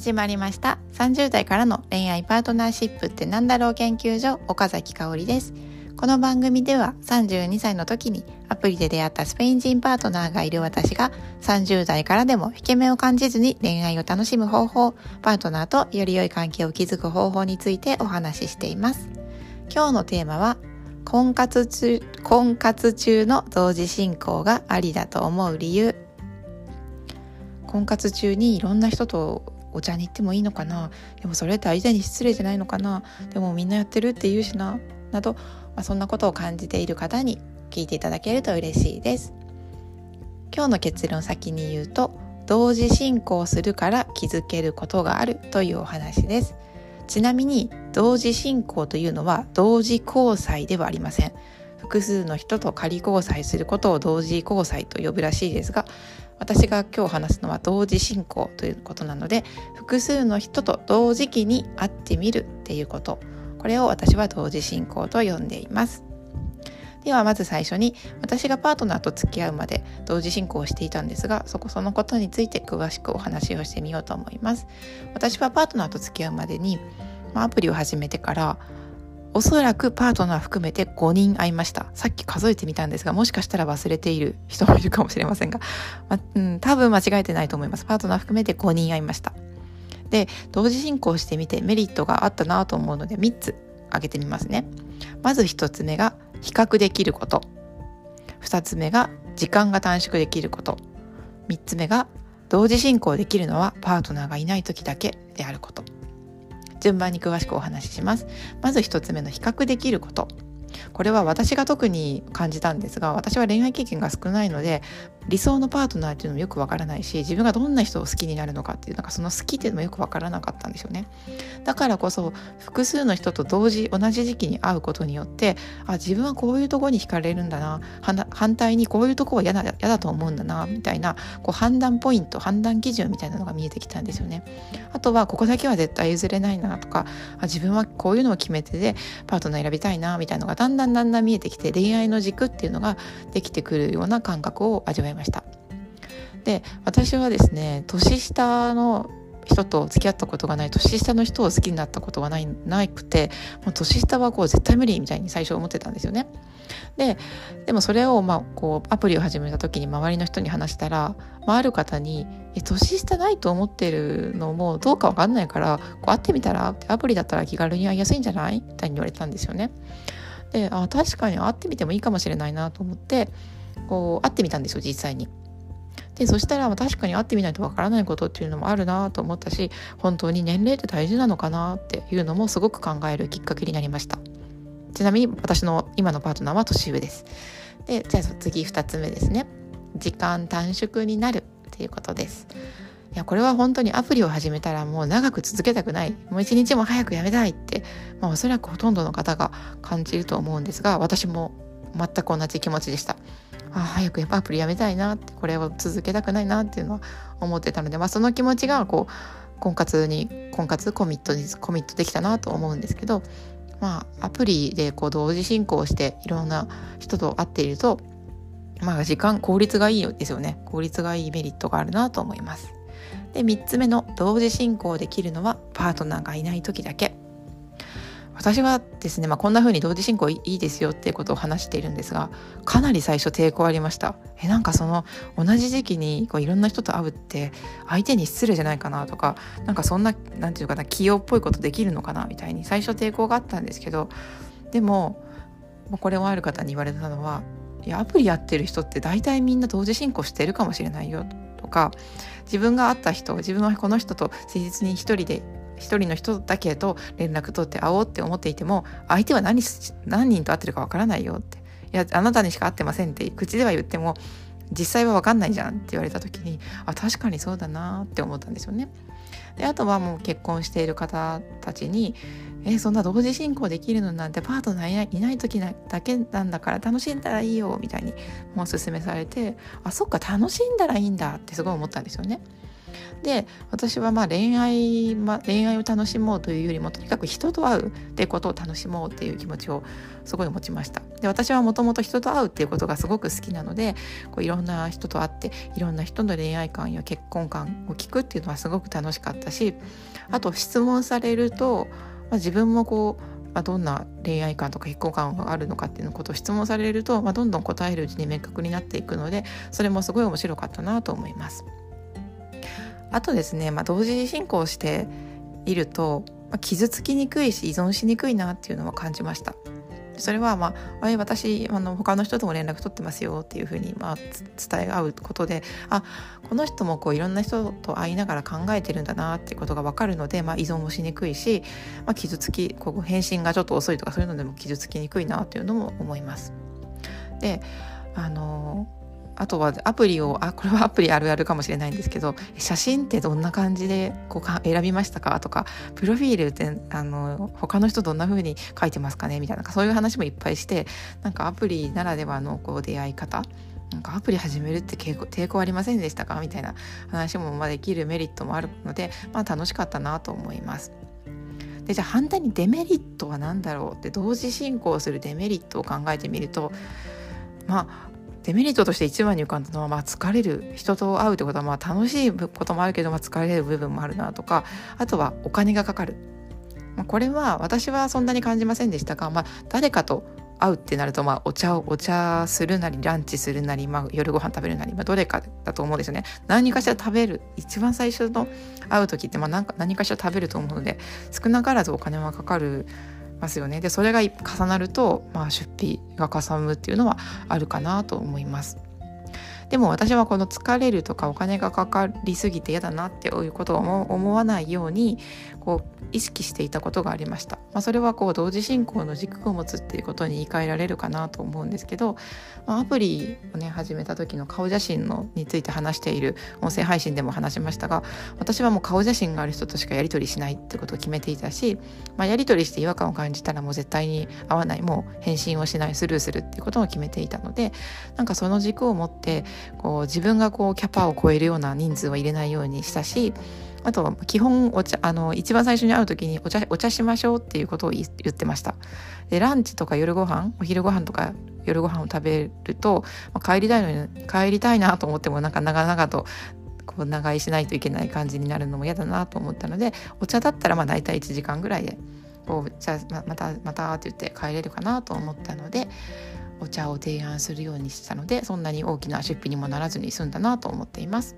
始まりました。30代からの恋愛パートナーシップってなんだろう研究所岡崎香織です。この番組では32歳の時にアプリで出会ったスペイン人パートナーがいる私が30代からでも引け目を感じずに恋愛を楽しむ方法パートナーとより良い関係を築く方法についてお話ししています。今日のテーマは婚活中婚活中の同時進行がありだと思う理由。婚活中にいろんな人とお茶に行ってもいいのかな？でもそれって相手に失礼じゃないのかな？でもみんなやってるって言うしな？など、まあ、そんなことを感じている方に聞いていただけると嬉しいです。今日の結論先に言うと同時進行するから気づけることがあるというお話です。ちなみに同時進行というのは同時交際ではありません。複数の人と仮交際することを同時交際と呼ぶらしいですが私が今日話すのは同時進行ということなので複数の人と同時期に会ってみるっていうこと。これを私は同時進行と呼んでいます。ではまず最初に私がパートナーと付き合うまで同時進行をしていたんですがそこそのことについて詳しくお話をしてみようと思います。私はパートナーと付き合うまでにまアプリを始めてからおそらくパートナー含めて5人会いました。さっき数えてみたんですが、もしかしたら忘れている人もいるかもしれませんが、まうん、多分間違えてないと思います。パートナー含めて5人会いました。で、同時進行してみてメリットがあったなと思うので3つ挙げてみますね。まず1つ目が比較できること。2つ目が時間が短縮できること。3つ目が同時進行できるのはパートナーがいない時だけであること。順番に詳しくお話しします。まず1つ目の比較できること。これは私が特に感じたんですが私は恋愛経験が少ないので理想のパートナーっていうのもよくわからないし自分がどんな人を好きになるのかっていうなんかその好きっていうのもよくわからなかったんですよね。だからこそ複数の人と同時同じ時期に会うことによってあ自分はこういうとこに惹かれるんだな反対にこういうとこは嫌だ嫌だと思うんだなみたいなこう判断ポイント判断基準みたいなのが見えてきたんですよね。あとはここだけは絶対譲れないなとかあ自分はこういうのを決めてでパートナー選びたいなみたいなのがだんだんだんだん見えてきて恋愛の軸っていうのができてくるような感覚を味わいました。ましたで私はですね年下の人と付き合ったことがない年下の人を好きになったことがないなくてもう年下はこう絶対無理みたいに最初思ってたんですよね。ででもそれをまあこうアプリを始めた時に周りの人に話したら、まあ、ある方に「え年下ないと思ってるのもどうか分かんないからこう会ってみたらアプリだったら気軽に会いやすいんじゃない?」みたいに言われたんですよね。であ確かに会ってみてもいいかもしれないなと思ってこう会ってみたんですよ実際に。でそしたら確かに会ってみないとわからないことっていうのもあるなと思ったし本当に年齢って大事なのかなっていうのもすごく考えるきっかけになりました。ちなみに私の今のパートナーは年上です。でじゃあ次2つ目ですね。時間短縮になるっていうことです。いやこれは本当にアプリを始めたらもう長く続けたくない。もう一日も早くやめたいって、まあ、おそらくほとんどの方が感じると思うんですが私も全く同じ気持ちでした。あ早くやっぱアプリやめたいなってこれを続けたくないなっていうのは思ってたので、まあ、その気持ちがこう婚活に婚活コミットにコミットできたなと思うんですけどまあアプリでこう同時進行していろんな人と会っているとまあ時間効率がいいですよね効率がいいメリットがあるなと思います。で3つ目の同時進行できるのはパートナーがいない時だけ私はですね、まあ、こんな風に同時進行いいですよっていうことを話しているんですがかなり最初抵抗ありました。えなんかその同じ時期にこういろんな人と会うって相手に失礼じゃないかなとかなんかそんな何て言うかな器用っぽいことできるのかなみたいに最初抵抗があったんですけどでもこれをある方に言われたのはいやアプリやってる人って大体みんな同時進行してるかもしれないよとか自分が会った人自分はこの人と誠実に一人で一人の人だけと連絡取って会おうって思っていても相手は何何人と会ってるかわからないよっていやあなたにしか会ってませんって口では言っても実際は分かんないじゃんって言われた時にあ確かにそうだなって思ったんですよね。であとはもう結婚している方たちに「えそんな同時進行できるのなんてパートナーいないいない時だけなんだから楽しんだらいいよ」みたいにもう勧めされてあそっか楽しんだらいいんだってすごい思ったんですよね。で私はまあ恋愛、まあ、恋愛を楽しもうというよりもとにかく人と会うっていうことを楽しもうっていう気持ちをすごい持ちましたで私はもともと人と会うっていうことがすごく好きなのでこういろんな人と会っていろんな人の恋愛観や結婚観を聞くっていうのはすごく楽しかったしあと質問されると、まあ、自分もこうまあ、どんな恋愛観とか結婚観があるのかっていうのことを質問されると、まあ、どんどん答えるうちに明確になっていくのでそれもすごい面白かったなと思います。あとですね、まあ、同時進行していると、まあ、傷つきにくいし依存しにくいなっていうのは感じました。それはまああ私あの他の人とも連絡取ってますよっていうふうにまあ伝え合うことであこの人もこういろんな人と会いながら考えてるんだなっていうことが分かるので、まあ、依存もしにくいし、まあ、傷つきこう返信がちょっと遅いとかそういうのでも傷つきにくいなというのも思います。であのあとはアプリをあこれはアプリあるあるかもしれないんですけど写真ってどんな感じでこうか選びましたかとかプロフィールってあの他の人どんな風に書いてますかねみたいなそういう話もいっぱいしてなんかアプリならではのこう出会い方なんかアプリ始めるって抵抗ありませんでしたか？みたいな話もまあできるメリットもあるので、まあ、楽しかったなと思います。でじゃあ反対にデメリットは何だろうって同時進行するデメリットを考えてみるとまあデメリットとして一番に浮かんだのは、まあ、疲れる人と会うってことはまあ楽しいこともあるけど、まあ、疲れる部分もあるなとかあとはお金がかかる、まあ、これは私はそんなに感じませんでしたが、まあ、誰かと会うってなると、まあ、お茶をお茶するなりランチするなり、まあ、夜ご飯食べるなり、まあ、どれかだと思うんですよね。何かしら食べる一番最初の会う時って、まあ、何か何かしら食べると思うので少なからずお金はかかるますよねでそれが重なると、まあ、出費がかさむっていうのはあるかなと思います。でも私はこの疲れるとかお金がかかりすぎて嫌だなっていうことを思わないようにこう意識していたことがありました、まあ、それはこう同時進行の軸を持つっていうことに言い換えられるかなと思うんですけど、まあ、アプリをね始めた時の顔写真のについて話している音声配信でも話しましたが私はもう顔写真がある人としかやり取りしないってことを決めていたし、まあ、やり取りして違和感を感じたらもう絶対に会わないもう返信をしないスルーするっていうことを決めていたのでなんかその軸を持ってこう自分がこうキャパを超えるような人数は入れないようにしたしあと基本お茶あの一番最初に会う時にお茶お茶しましょうっていうことを言ってました。でランチとか夜ご飯お昼ご飯とか夜ご飯を食べると、まあ、帰りたいのに帰りたいなと思ってもなんか長々とこう長居しないといけない感じになるのも嫌だなと思ったのでお茶だったらまあ大体1時間ぐらいでこうじゃあまたまたって言って帰れるかなと思ったのでお茶を提案するようにしたのでそんなに大きな出費にもならずに済んだなと思っています。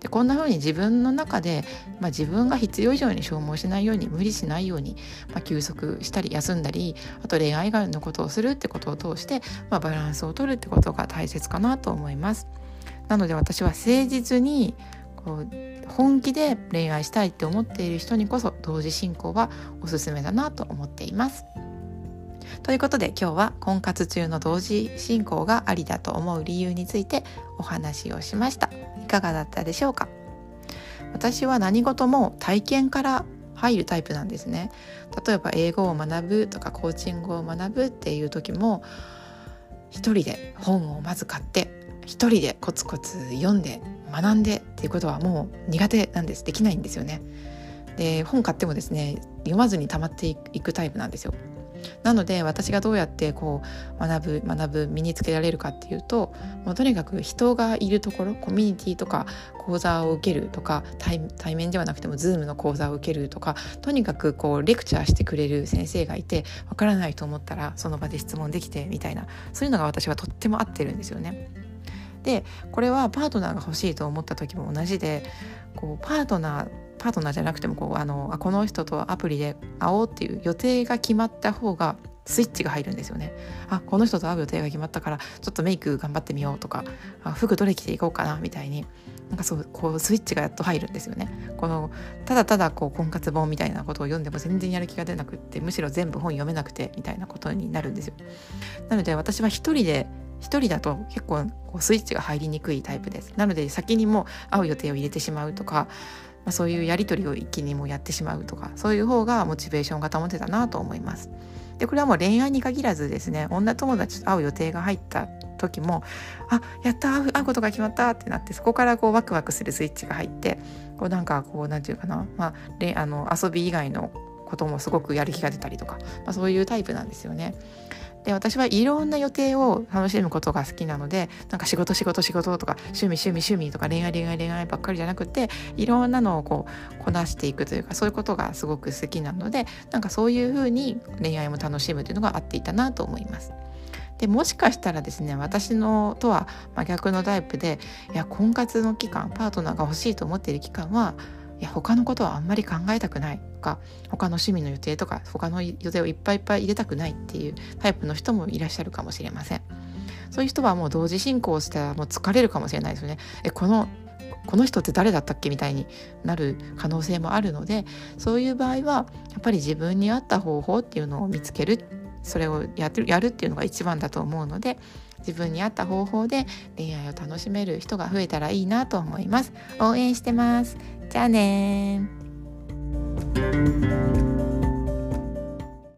でこんな風に自分の中で、まあ、自分が必要以上に消耗しないように無理しないように、まあ、休息したり休んだりあと恋愛以外のことをするってことを通して、まあ、バランスを取るってことが大切かなと思います。なので私は誠実にこう本気で恋愛したいって思っている人にこそ同時進行はおすすめだなと思っています。ということで今日は婚活中の同時進行がありだと思う理由についてお話をしました。いかがだったでしょうか？私は何事も体験から入るタイプなんですね。例えば英語を学ぶとかコーチングを学ぶっていう時も一人で本をまず買って一人でコツコツ読んで学んでっていうことはもう苦手なんです。できないんですよね。で本買ってもですね読まずに溜まっていくタイプなんですよ。なので私がどうやってこう学ぶ学ぶ身につけられるかっていうともうとにかく人がいるところコミュニティとか講座を受けるとか対面ではなくても Zoom の講座を受けるとかとにかくこうレクチャーしてくれる先生がいてわからないと思ったらその場で質問できてみたいなそういうのが私はとっても合ってるんですよね。でこれはパートナーが欲しいと思った時も同じでこうパートナーパートナーじゃなくてもこうあのこの人とアプリで会おうっていう予定が決まった方がスイッチが入るんですよね。あこの人と会う予定が決まったからちょっとメイク頑張ってみようとかあ服どれ着ていこうかなみたいになんかそうこうスイッチがやっと入るんですよね。このただただこう婚活本みたいなことを読んでも全然やる気が出なくってむしろ全部本読めなくてみたいなことになるんですよ。なので私は一人で一人だと結構こうスイッチが入りにくいタイプです。なので先にも会う予定を入れてしまうとかまあ、そういうやり取りを一気にもやってしまうとかそういう方がモチベーションが保てたなと思います。でこれはもう恋愛に限らずですね女友達と会う予定が入った時もあやった会うことが決まったってなってそこからこうワクワクするスイッチが入ってこうなんかこう何て言うかな、まあ、あの遊び以外のこともすごくやる気が出たりとか、まあ、そういうタイプなんですよね。で私はいろんな予定を楽しむことが好きなのでなんか仕事仕事仕事とか趣味趣味趣味とか恋愛恋愛恋愛ばっかりじゃなくていろんなのをこうこなしていくというかそういうことがすごく好きなのでなんかそういうふうに恋愛も楽しむというのが合っていたなと思います。でもしかしたらですね私のとは真逆のタイプでいや婚活の期間パートナーが欲しいと思っている期間はいや他のことはあんまり考えたくないとか他の趣味の予定とか他の予定をいっぱいいっぱい入れたくないっていうタイプの人もいらっしゃるかもしれません。そういう人はもう同時進行したらもう疲れるかもしれないですよね。えこのこの人って誰だったっけみたいになる可能性もあるのでそういう場合はやっぱり自分に合った方法っていうのを見つけるそれをやってやるっていうのが一番だと思うので自分に合った方法で恋愛を楽しめる人が増えたらいいなと思います応援してますじゃあね